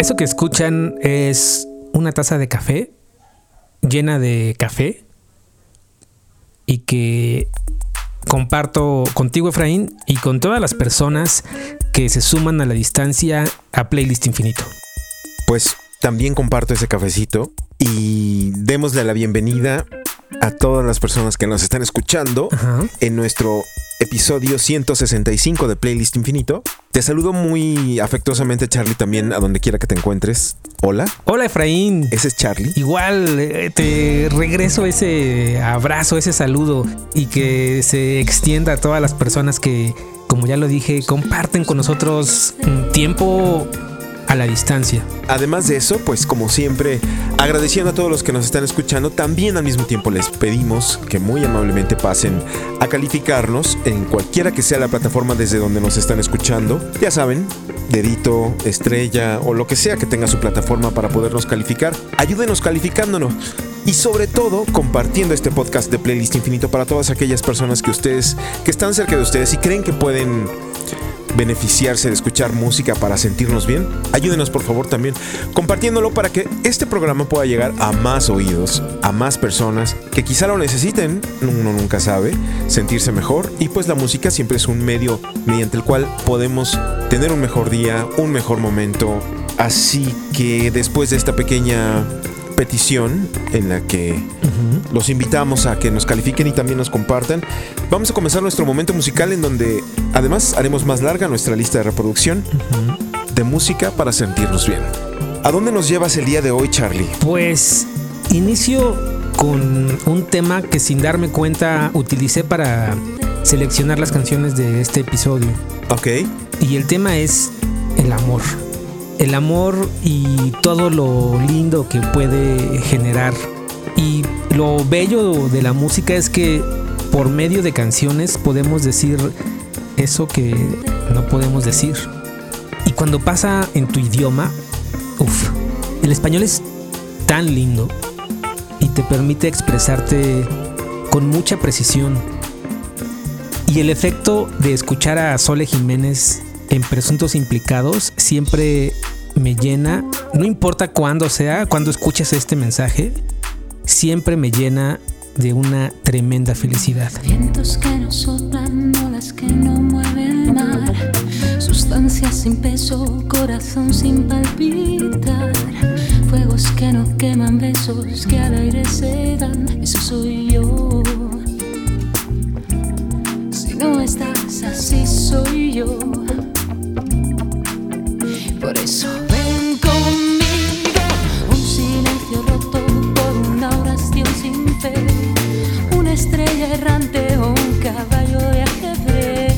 Eso que escuchan es una taza de café llena de café y que comparto contigo Efraín y con todas las personas que se suman a la distancia a Playlist Infinito. Pues también comparto ese cafecito y démosle la bienvenida a todas las personas que nos están escuchando Ajá. en nuestro episodio 165 de Playlist Infinito. Te saludo muy afectuosamente, Charlie, también a donde quiera que te encuentres. Hola, Hola Efraín. ese es Charlie. Igual eh, te regreso ese abrazo, ese saludo y que se extienda a todas las personas que, como ya lo dije, comparten con nosotros un tiempo a la distancia. Además de eso, pues como siempre, agradeciendo a todos los que nos están escuchando, también al mismo tiempo les pedimos que muy amablemente pasen a calificarnos en cualquiera que sea la plataforma desde donde nos están escuchando. Ya saben, dedito, estrella o lo que sea que tenga su plataforma para podernos calificar. Ayúdenos calificándonos. Y sobre todo compartiendo este podcast de Playlist Infinito para todas aquellas personas que ustedes, que están cerca de ustedes y creen que pueden beneficiarse de escuchar música para sentirnos bien, ayúdenos por favor también compartiéndolo para que este programa pueda llegar a más oídos, a más personas que quizá lo necesiten, uno nunca sabe, sentirse mejor y pues la música siempre es un medio mediante el cual podemos tener un mejor día, un mejor momento. Así que después de esta pequeña petición en la que los invitamos a que nos califiquen y también nos compartan. Vamos a comenzar nuestro momento musical en donde además haremos más larga nuestra lista de reproducción de música para sentirnos bien. ¿A dónde nos llevas el día de hoy, Charlie? Pues inicio con un tema que sin darme cuenta utilicé para seleccionar las canciones de este episodio. Ok. Y el tema es el amor. El amor y todo lo lindo que puede generar. Y lo bello de la música es que por medio de canciones podemos decir eso que no podemos decir. Y cuando pasa en tu idioma, uff, el español es tan lindo y te permite expresarte con mucha precisión. Y el efecto de escuchar a Sole Jiménez en Presuntos Implicados siempre me llena, no importa cuándo sea, cuando escuches este mensaje, siempre me llena de una tremenda felicidad. Vientos que no soplan, olas que no mueven el mar. Sustancias sin peso, corazón sin palpitar. Fuegos que no queman, besos que al aire se dan. Eso soy yo. Si no estás así, soy yo. Por eso errante o un caballo de ajedrez.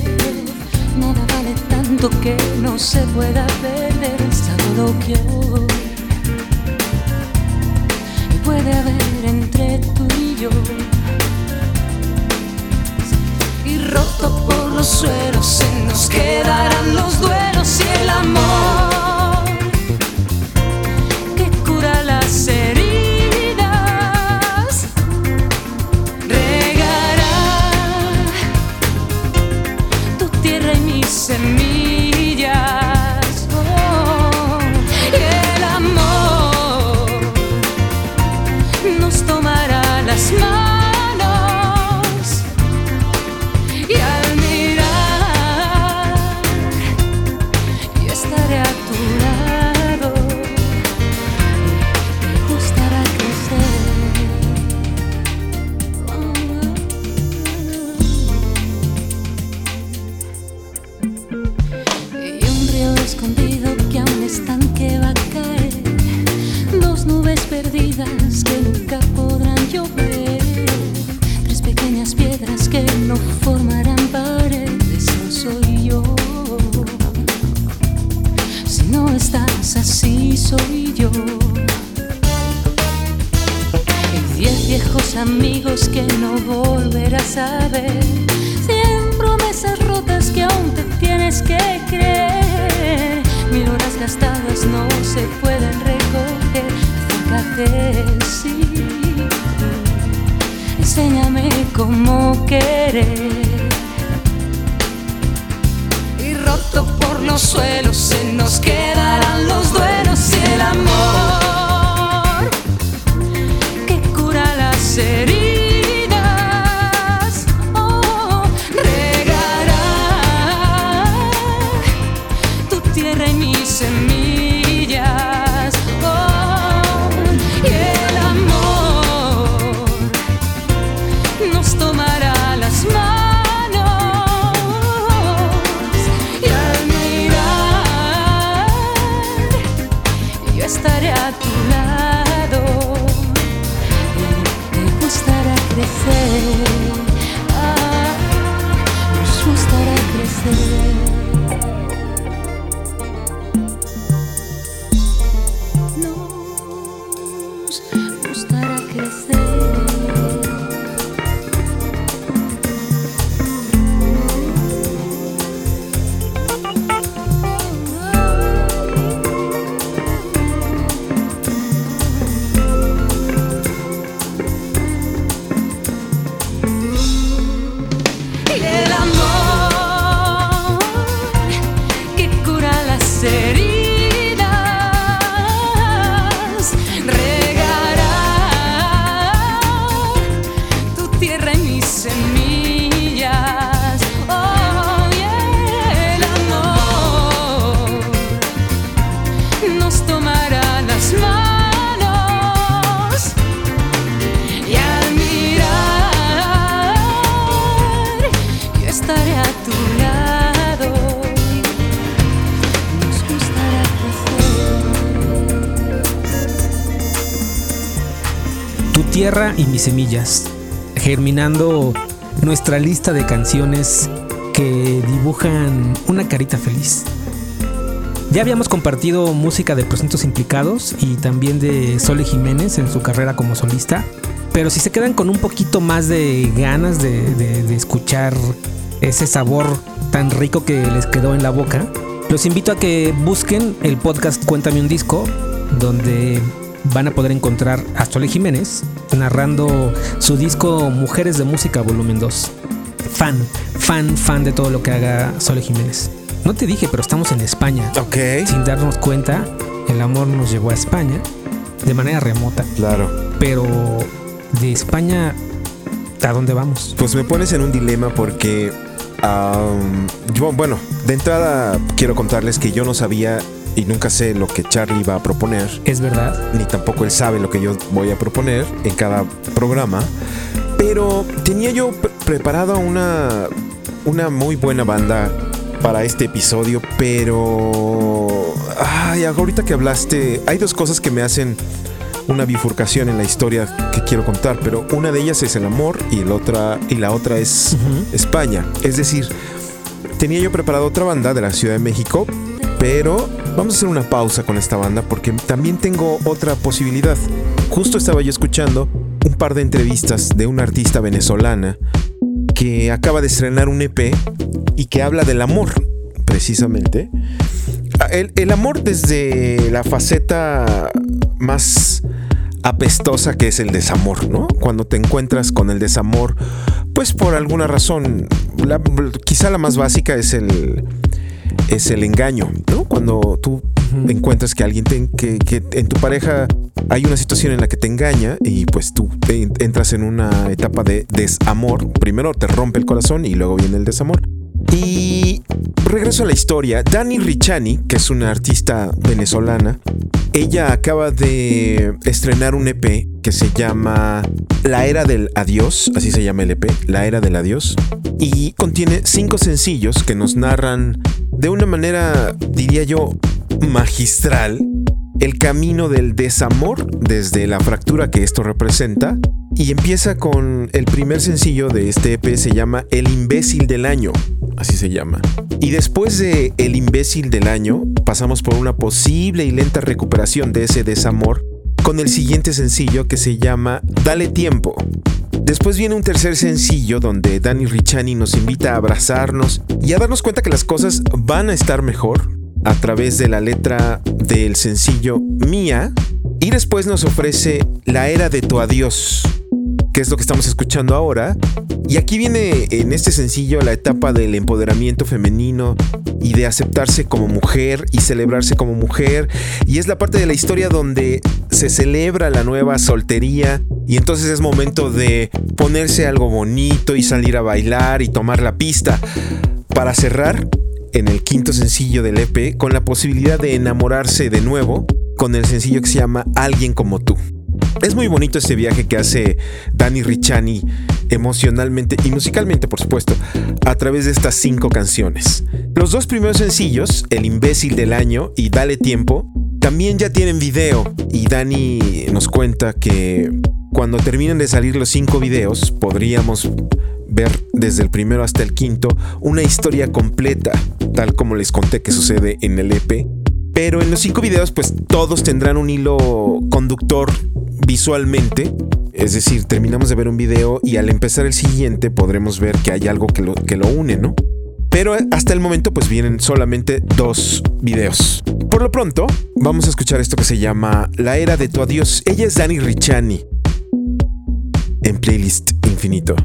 Nada vale tanto que no se pueda perder. Sábado que hoy puede haber entre tú y yo. Y roto por los suelos se nos quedarán tierra y mis semillas, germinando nuestra lista de canciones que dibujan una carita feliz. Ya habíamos compartido música de Presuntos Implicados y también de Sole Jiménez en su carrera como solista, pero si se quedan con un poquito más de ganas de, de- de escuchar ese sabor tan rico que les quedó en la boca, los invito a que busquen el podcast Cuéntame un disco, donde van a poder encontrar a Sole Jiménez narrando su disco Mujeres de Música Volumen 2. Fan, fan, fan de todo lo que haga Sole Jiménez. No te dije, pero estamos en España. Ok. Sin darnos cuenta, el amor nos llevó a España de manera remota. Claro. Pero de España, ¿a dónde vamos? Pues me pones en un dilema porque yo, bueno, de entrada quiero contarles que yo no sabía y nunca sé lo que Charlie va a proponer, Es verdad. ni tampoco él sabe lo que yo voy a proponer en cada programa, pero tenía yo pre- preparada una, una muy buena banda para este episodio, pero... Ay, ahorita que hablaste, hay dos cosas que me hacen una bifurcación en la historia que quiero contar, pero una de ellas es el amor y, el otra, y la otra es. España. Es decir, tenía yo preparado otra banda de la Ciudad de México, pero vamos a hacer una pausa con esta banda porque también tengo otra posibilidad. Justo estaba yo escuchando un par de entrevistas de una artista venezolana que acaba de estrenar un EP y que habla del amor, precisamente. Ah, El, amor desde la faceta más apestosa que es el desamor, ¿no? Cuando te encuentras con el desamor, pues por alguna razón, quizá la más básica es el, es el engaño, ¿no? Cuando tú encuentras que alguien te- que, que en tu pareja hay una situación en la que te engaña y pues tú te- entras en una etapa de desamor. Primero te rompe el corazón y luego viene el desamor. Y regreso a la historia. Dani Richani, que es una artista venezolana, ella acaba de estrenar un EP que se llama La Era del Adiós, así se llama el EP, La Era del Adiós, y contiene cinco sencillos que nos narran de una manera, diría yo, magistral el camino del desamor desde la fractura que esto representa y empieza con el primer sencillo de este EP se llama El imbécil del año. así se llama. Y después de El imbécil del año, pasamos por una posible y lenta recuperación de ese desamor con el siguiente sencillo que se llama Dale tiempo. Después viene un tercer sencillo donde Danny Richani nos invita a abrazarnos y a darnos cuenta que las cosas van a estar mejor a través de la letra del sencillo Mía y después nos ofrece La era de tu adiós, que es lo que estamos escuchando ahora. Y aquí viene en este sencillo la etapa del empoderamiento femenino y de aceptarse como mujer y celebrarse como mujer. Y es la parte de la historia donde se celebra la nueva soltería y entonces es momento de ponerse algo bonito y salir a bailar y tomar la pista. Para cerrar, en el quinto sencillo del EP, con la posibilidad de enamorarse de nuevo con el sencillo que se llama Alguien como tú. Es muy bonito este viaje que hace Danny Richani emocionalmente y musicalmente, por supuesto, a través de estas cinco canciones. Los dos primeros sencillos, El imbécil del año y Dale tiempo, también ya tienen video y Danny nos cuenta que cuando terminen de salir los cinco videos podríamos ver desde el primero hasta el quinto una historia completa, tal como les conté que sucede en el EP. Pero en los cinco videos pues todos tendrán un hilo conductor visualmente. Es decir, terminamos de ver un video y al empezar el siguiente podremos ver que hay algo que lo, que lo une, ¿no? Pero hasta el momento pues vienen solamente dos videos. Por lo pronto, vamos a escuchar esto que se llama La Era de tu Adiós. Ella es Dani Richani. En playlist infinito.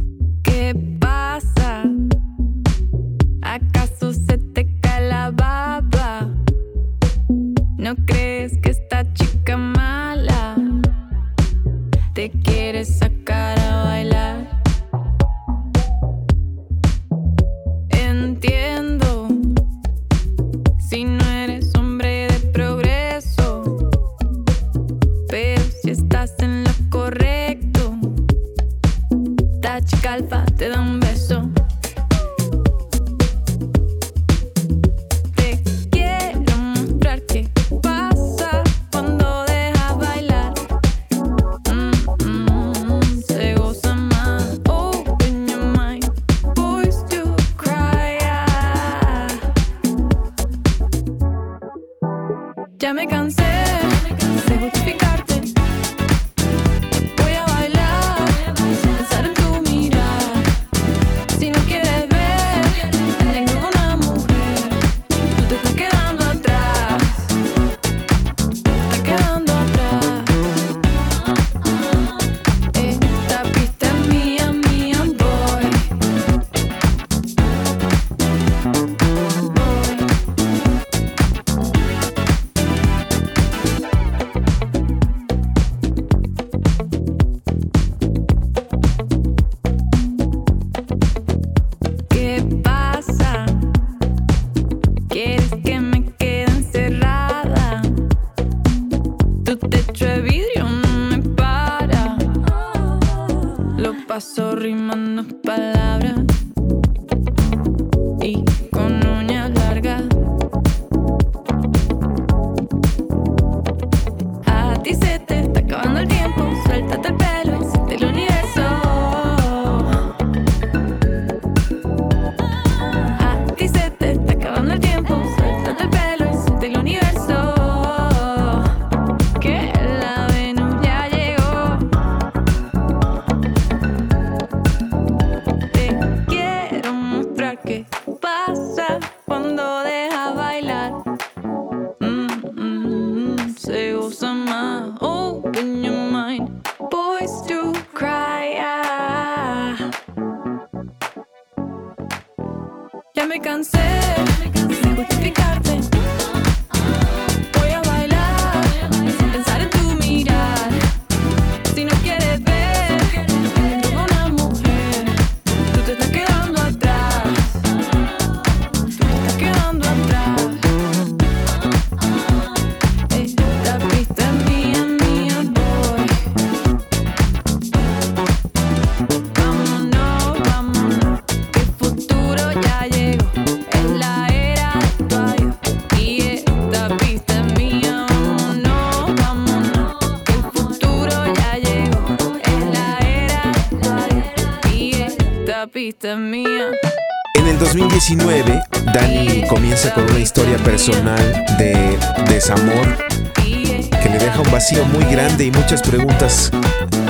Con una historia personal de desamor que le deja un vacío muy grande y muchas preguntas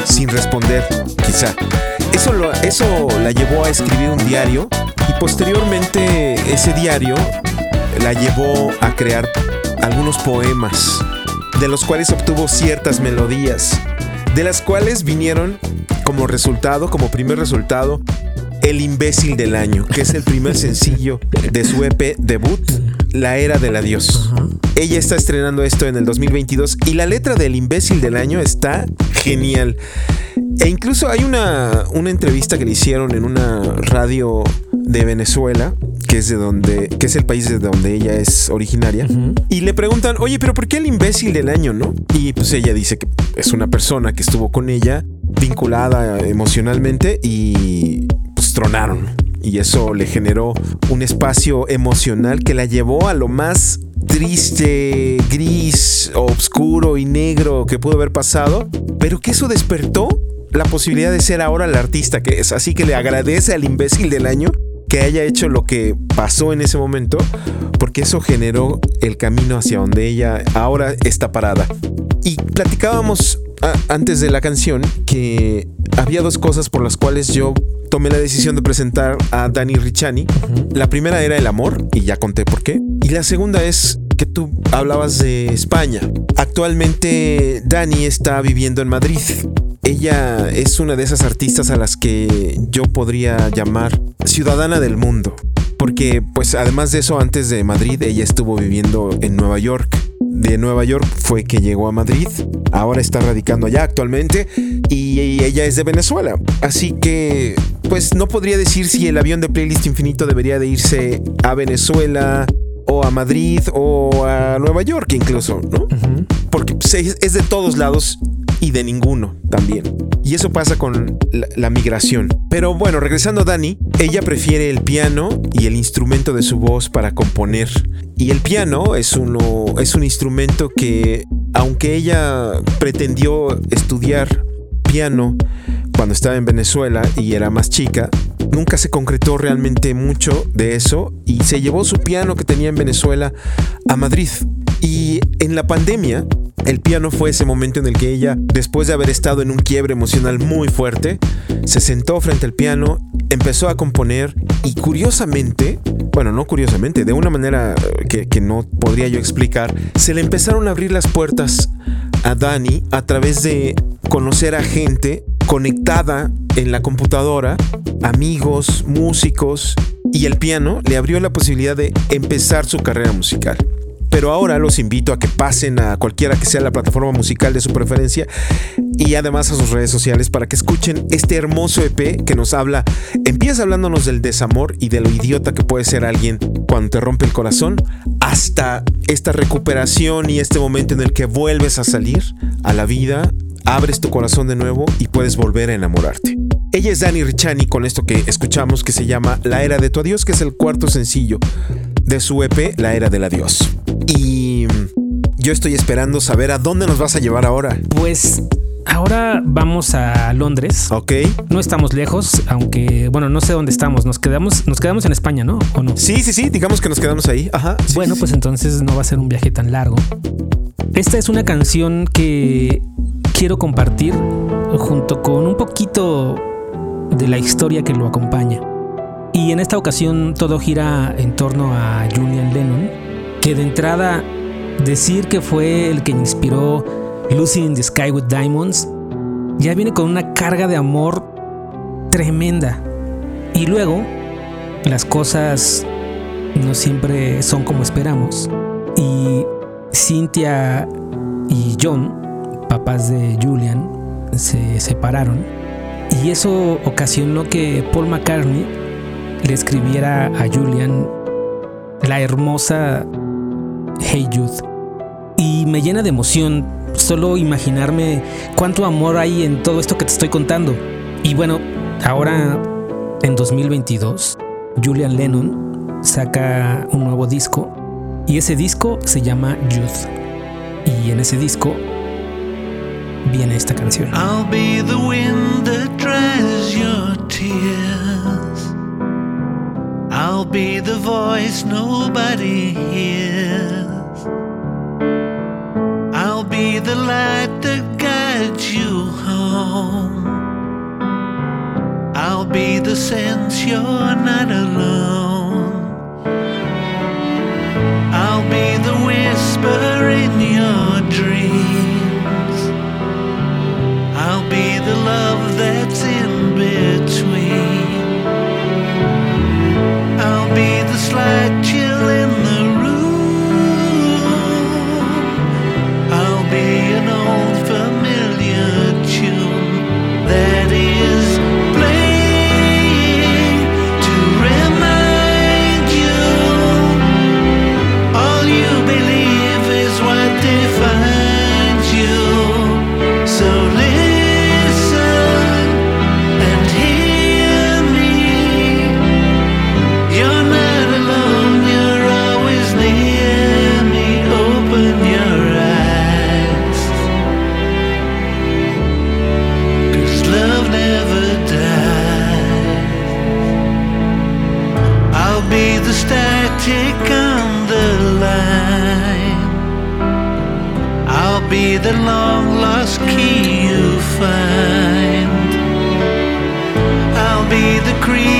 sin responder, quizá. Eso, eso la llevó a escribir un diario y posteriormente ese diario la llevó a crear algunos poemas, de los cuales obtuvo ciertas melodías, de las cuales vinieron como resultado, como primer resultado, El imbécil del año, que es el primer sencillo de su EP debut, La Era del Adiós. Ella está estrenando esto en el 2022 y la letra del imbécil del año está genial. E incluso hay una, una entrevista que le hicieron en una radio de Venezuela, que es de donde, que es el país de donde ella es originaria, y le preguntan, oye, pero ¿por qué el imbécil del año, no? Y pues ella dice que es una persona que estuvo con ella, vinculada emocionalmente, y pues tronaron. Y eso le generó un espacio emocional que la llevó a lo más triste, gris, oscuro y negro que pudo haber pasado, pero que eso despertó la posibilidad de ser ahora la artista que es. Así que le agradece al imbécil del año que haya hecho lo que pasó en ese momento, porque eso generó el camino hacia donde ella ahora está parada. Y platicábamos antes de la canción que había dos cosas por las cuales yo tomé la decisión de presentar a Dani Ricciani. La primera era el amor, y ya conté por qué. Y la segunda es que tú hablabas de España. Actualmente Dani está viviendo en Madrid. Ella es una de esas artistas a las que yo podría llamar ciudadana del mundo. Porque, pues, además de eso, antes de Madrid, ella estuvo viviendo en Nueva York. De Nueva York fue que llegó a Madrid. Ahora está radicando allá actualmente. Y ella es de Venezuela. Así que, pues, no podría decir si el avión de Playlist Infinito debería de irse a Venezuela o a Madrid o a Nueva York incluso, ¿no? Porque pues, es es de todos lados y de ninguno también. Y eso pasa con la, migración. Pero bueno, regresando a Dani, ella prefiere el piano y el instrumento de su voz para componer. Y el piano es, uno, es un instrumento que, aunque ella pretendió estudiar piano cuando estaba en Venezuela y era más chica, nunca se concretó realmente mucho de eso y se llevó su piano que tenía en Venezuela a Madrid. Y en la pandemia, el piano fue ese momento en el que ella, después de haber estado en un quiebre emocional muy fuerte, se sentó frente al piano, empezó a componer y curiosamente, bueno, no curiosamente, de una manera eh, que, que no podría yo explicar, se le empezaron a abrir las puertas a Dani a través de conocer a gente conectada en la computadora, amigos, músicos, y el piano le abrió la posibilidad de empezar su carrera musical. Pero ahora los invito a que pasen a cualquiera que sea la plataforma musical de su preferencia y además a sus redes sociales para que escuchen este hermoso EP que nos habla, empieza hablándonos del desamor y de lo idiota que puede ser alguien cuando te rompe el corazón, hasta esta recuperación y este momento en el que vuelves a salir a la vida, abres tu corazón de nuevo y puedes volver a enamorarte. Ella es Dani Richani con esto que escuchamos que se llama La Era de tu Adiós, que es el cuarto sencillo de su EP La Era del Adiós. Y yo estoy esperando saber a dónde nos vas a llevar ahora. Pues ahora vamos a Londres. ¿Ok? No estamos lejos, aunque bueno, no sé dónde estamos. Nos quedamos, nos quedamos en España, ¿no? ¿O no? Sí, sí, sí, digamos que nos quedamos ahí. Ajá. sí, bueno, sí, pues entonces no va a ser un viaje tan largo. Esta es una canción que quiero compartir junto con un poquito de la historia que lo acompaña. Y en esta ocasión todo gira en torno a Julian Lennon, que de entrada decir que fue el que inspiró Lucy in the Sky with Diamonds ya viene con una carga de amor tremenda. Y luego las cosas no siempre son como esperamos. Y Cynthia y John, papás de Julian, se separaron. Y eso ocasionó que Paul McCartney le escribiera a Julian la hermosa Hey Jude. Y me llena de emoción solo imaginarme cuánto amor hay en todo esto que te estoy contando. Y bueno, ahora en 2022, Julian Lennon saca un nuevo disco y ese disco se llama Youth. Y en ese disco viene esta canción. I'll be the wind that your tears. I'll be the voice nobody hears. I'll be the light that guides you home. I'll be the sense you're not alone. I'll be the whisper in your dreams. I'll be the love that's the creaking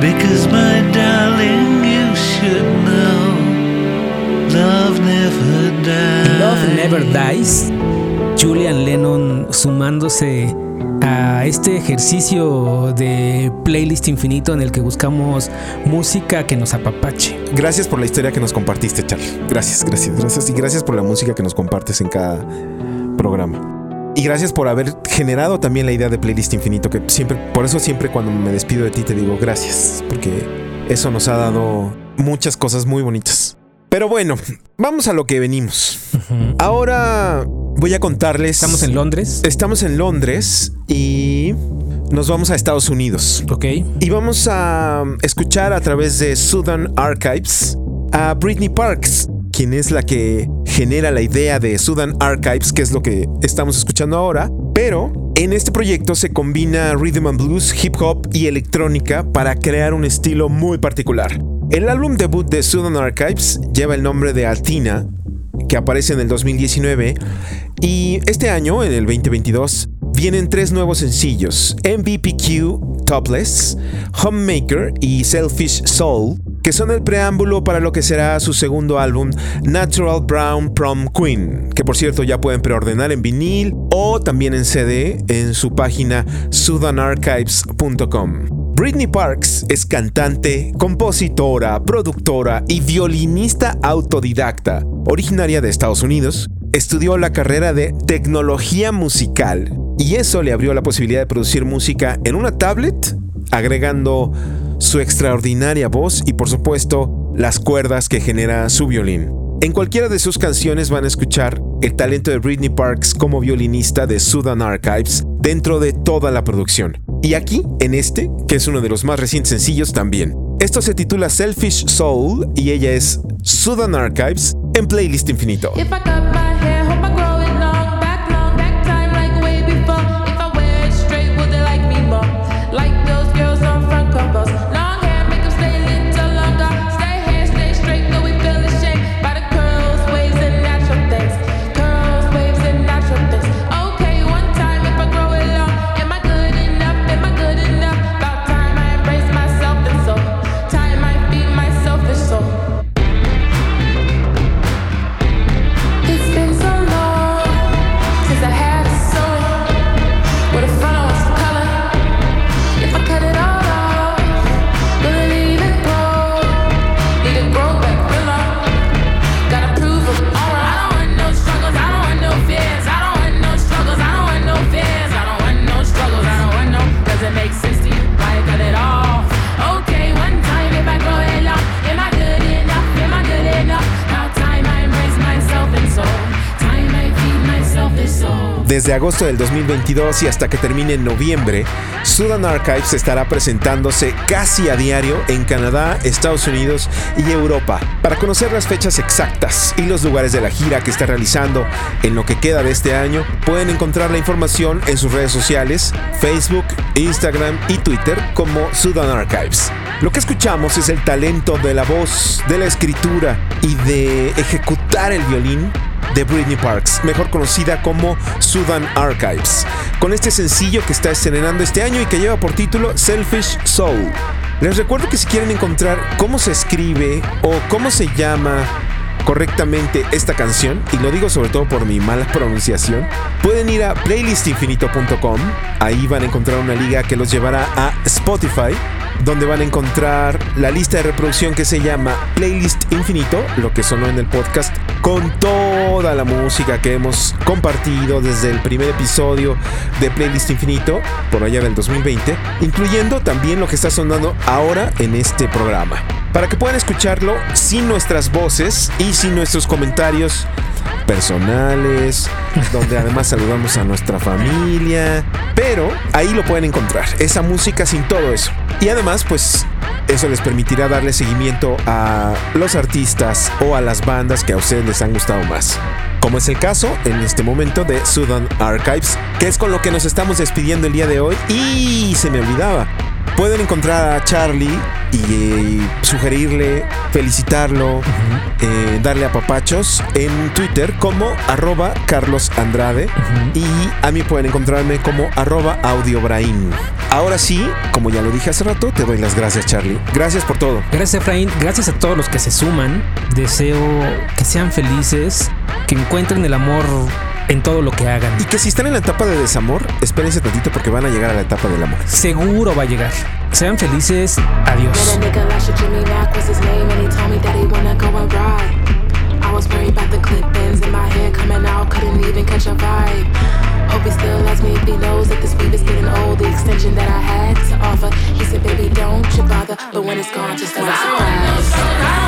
Because, my darling, you should know love never dies. Love Never Dies. Julian Lennon sumándose a este ejercicio de playlist infinito en el que buscamos música que nos apapache. Gracias por la historia que nos compartiste, Charlie. Gracias, gracias, gracias. Y gracias por la música que nos compartes en cada programa. Y gracias por haber generado también la idea de playlist infinito, que siempre, por eso siempre cuando me despido de ti te digo gracias, porque eso nos ha dado muchas cosas muy bonitas. Pero bueno, vamos a lo que venimos. Ahora voy a contarles. Estamos en Londres. Estamos en Londres y nos vamos a Estados Unidos. Ok. Y vamos a escuchar a través de Southern Archives a Britney Parks, quien es la que genera la idea de Southern Archives, que es lo que estamos escuchando ahora. Pero en este proyecto se combina rhythm and blues, hip hop y electrónica para crear un estilo muy particular. El álbum debut de Southern Archives lleva el nombre de Altina, que aparece en el 2019, y este año, en el 2022, vienen tres nuevos sencillos, MVPQ Topless, Homemaker y Selfish Soul, que son el preámbulo para lo que será su segundo álbum, Natural Brown Prom Queen, que por cierto ya pueden preordenar en vinil o también en CD en su página sudanarchives.com. Britney Parks es cantante, compositora, productora y violinista autodidacta, originaria de Estados Unidos. Estudió la carrera de tecnología musical y eso le abrió la posibilidad de producir música en una tablet, agregando su extraordinaria voz y por supuesto las cuerdas que genera su violín. En cualquiera de sus canciones van a escuchar el talento de Britney Parks como violinista de Sudan Archives dentro de toda la producción. Y aquí, en este, que es uno de los más recientes sencillos también. Esto se titula Selfish Soul y ella es Sudan Archives en Playlist Infinito. Desde agosto del 2022 y hasta que termine en noviembre, Sudan Archives estará presentándose casi a diario en Canadá, Estados Unidos y Europa. Para conocer las fechas exactas y los lugares de la gira que está realizando en lo que queda de este año, pueden encontrar la información en sus redes sociales, Facebook, Instagram y Twitter como Sudan Archives. Lo que escuchamos es el talento de la voz, de la escritura y de ejecutar el violín de Britney Parks, mejor conocida como Sudan Archives, con este sencillo que está estrenando este año y que lleva por título Selfish Soul. Les recuerdo que si quieren encontrar cómo se escribe o cómo se llama correctamente esta canción, y lo digo sobre todo por mi mala pronunciación, pueden ir a playlistinfinito.com, ahí van a encontrar una liga que los llevará a Spotify, donde van a encontrar la lista de reproducción que se llama Playlist Infinito, lo que sonó en el podcast, con toda la música que hemos compartido desde el primer episodio de Playlist Infinito, por allá del 2020, incluyendo también lo que está sonando ahora en este programa. Para que puedan escucharlo sin nuestras voces y sin nuestros comentarios personales, donde además saludamos a nuestra familia, pero ahí lo pueden encontrar, esa música sin todo eso. Y además, pues eso les permitirá darle seguimiento a los artistas o a las bandas que a ustedes les han gustado más. Como es el caso en este momento de Sudan Archives, que es con lo que nos estamos despidiendo el día de hoy. Y se me olvidaba. Pueden encontrar a Charlie y eh, sugerirle, felicitarlo, eh, darle a papachos en Twitter como arroba Carlos Andrade y a mí pueden encontrarme como arroba audiobrain. Ahora sí, como ya lo dije hace rato, te doy las gracias Charlie. Gracias por todo. Gracias Efraín, gracias a todos los que se suman. Deseo que sean felices, que encuentren el amor en todo lo que hagan. Y que si están en la etapa de desamor, espérense tantito porque van a llegar a la etapa del amor. Seguro va a llegar. Sean felices. Adiós. I was worried about the clip ends in my hair coming out, couldn't even catch a vibe. Hope he still loves me if he knows that this weed is getting old. The extension that I had to offer, he said, "Baby, don't you bother." But when it's gone, just want surprise.